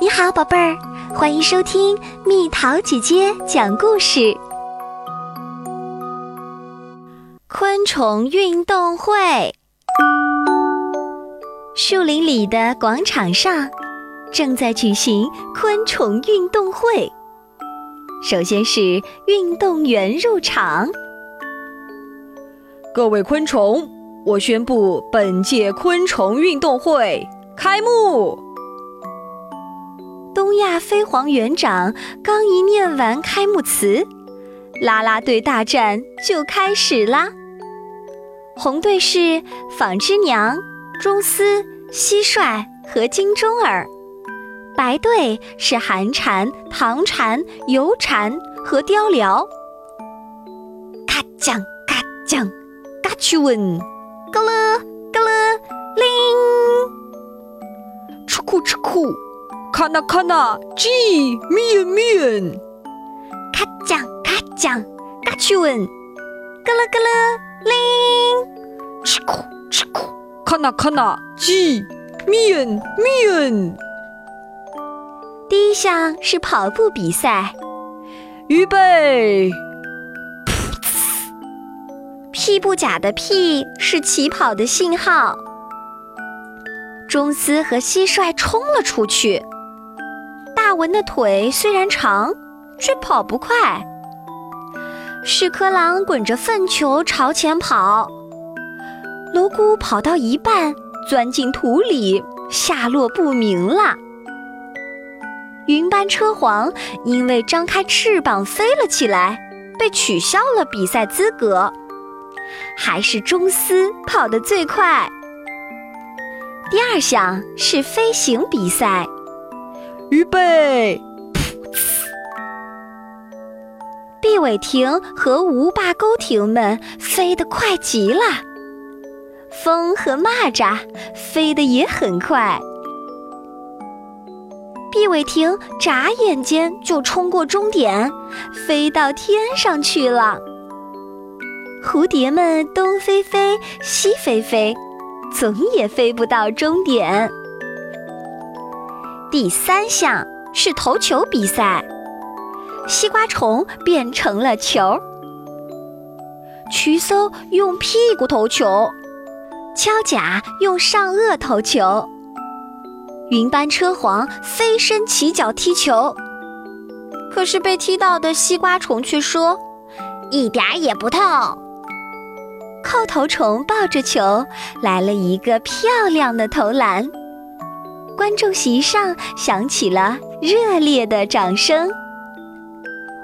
你好，宝贝儿，欢迎收听蜜桃姐姐讲故事。昆虫运动会，树林里的广场上正在举行昆虫运动会。首先是运动员入场。各位昆虫，我宣布本届昆虫运动会开幕。东亚飞黄园长刚一念完开幕词，啦啦队大战就开始啦。红队是纺织娘、钟丝、蟋蟀和金钟儿，白队是寒蝉、唐蝉、油蝉和雕鹩。咔酱咔酱，嘎去问，咯了咯了，铃，吃苦吃苦。看呐看呐，鸡面面，咔酱咔酱，嘎去问，咯了咯了，铃，吃苦吃苦，看呐看呐，鸡面面。第一项是跑步比赛，预备，噗呲，屁不假的屁是起跑的信号，钟斯和蟋蟀冲了出去。大文的腿虽然长，却跑不快。屎壳郎滚着粪球朝前跑，蝼蛄跑到一半钻进土里，下落不明了。云斑车黄因为张开翅膀飞了起来，被取消了比赛资格。还是钟思跑得最快。第二项是飞行比赛。预备！噗呲！毕伟霆和无霸钩艇们飞得快极了，风和蚂蚱飞得也很快。毕伟霆眨眼间就冲过终点，飞到天上去了。蝴蝶们东飞飞，西飞飞，总也飞不到终点。第三项是投球比赛，西瓜虫变成了球，渠搜用屁股投球，敲甲用上颚投球，云斑车黄飞身起脚踢球，可是被踢到的西瓜虫却说一点儿也不痛。扣头虫抱着球来了一个漂亮的投篮。观众席上响起了热烈的掌声。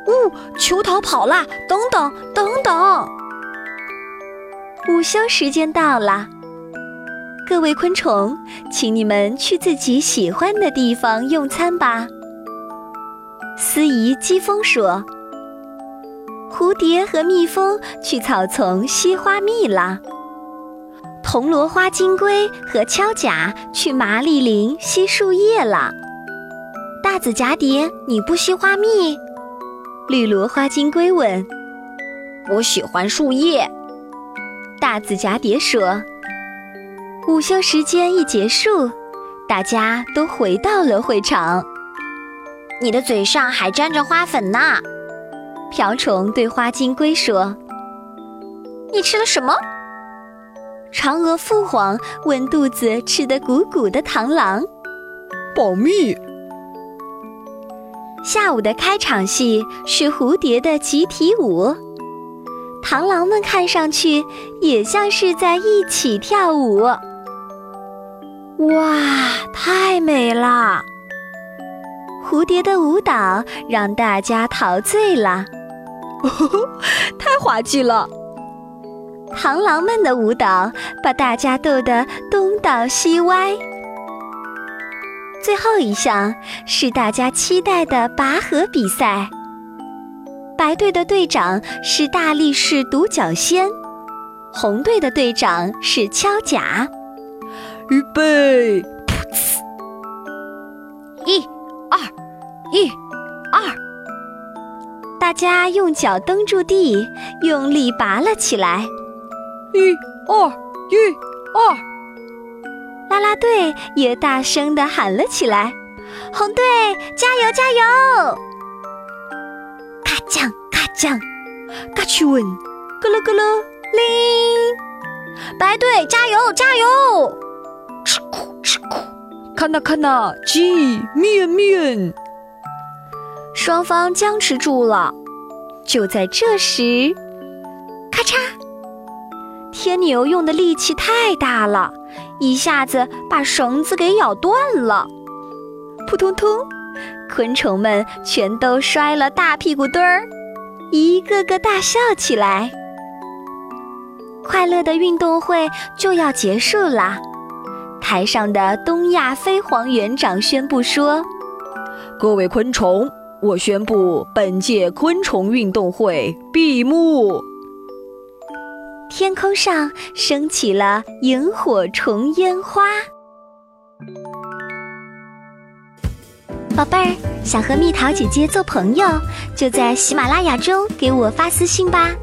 呜，球逃跑啦！等等，等等！午休时间到了，各位昆虫，请你们去自己喜欢的地方用餐吧。司仪机风说：“蝴蝶和蜜蜂去草丛吸花蜜啦。”铜锣花金龟和锹甲去麻栗林吸树叶了。大紫蛱蝶，你不吸花蜜？绿萝花金龟问。我喜欢树叶。大紫蛱蝶说。午休时间一结束，大家都回到了会场。你的嘴上还沾着花粉呢。瓢虫对花金龟说。你吃了什么？嫦娥父皇问肚子吃得鼓鼓的螳螂：“保密。”下午的开场戏是蝴蝶的集体舞，螳螂们看上去也像是在一起跳舞。哇，太美了！蝴蝶的舞蹈让大家陶醉了，太滑稽了。螳螂们的舞蹈把大家逗得东倒西歪。最后一项是大家期待的拔河比赛。白队的队长是大力士独角仙，红队的队长是锹甲。预备，噗呲！一、二，一、二，大家用脚蹬住地，用力拔了起来。一二一二，啦啦队也大声地喊了起来：“红队加油加油！咔酱咔酱，嘎去问，咯咯咯咯，铃！白队加油加油！吃苦吃苦，看呐看呐，鸡面面。双方僵持住了。就在这时！天牛用的力气太大了，一下子把绳子给咬断了。扑通通，昆虫们全都摔了大屁股墩儿，一个个大笑起来。快乐的运动会就要结束啦！台上的东亚飞蝗园长宣布说：“各位昆虫。”我宣布，本届昆虫运动会闭幕。天空上升起了萤火虫烟花。宝贝儿，想和蜜桃姐姐做朋友，就在喜马拉雅中给我发私信吧。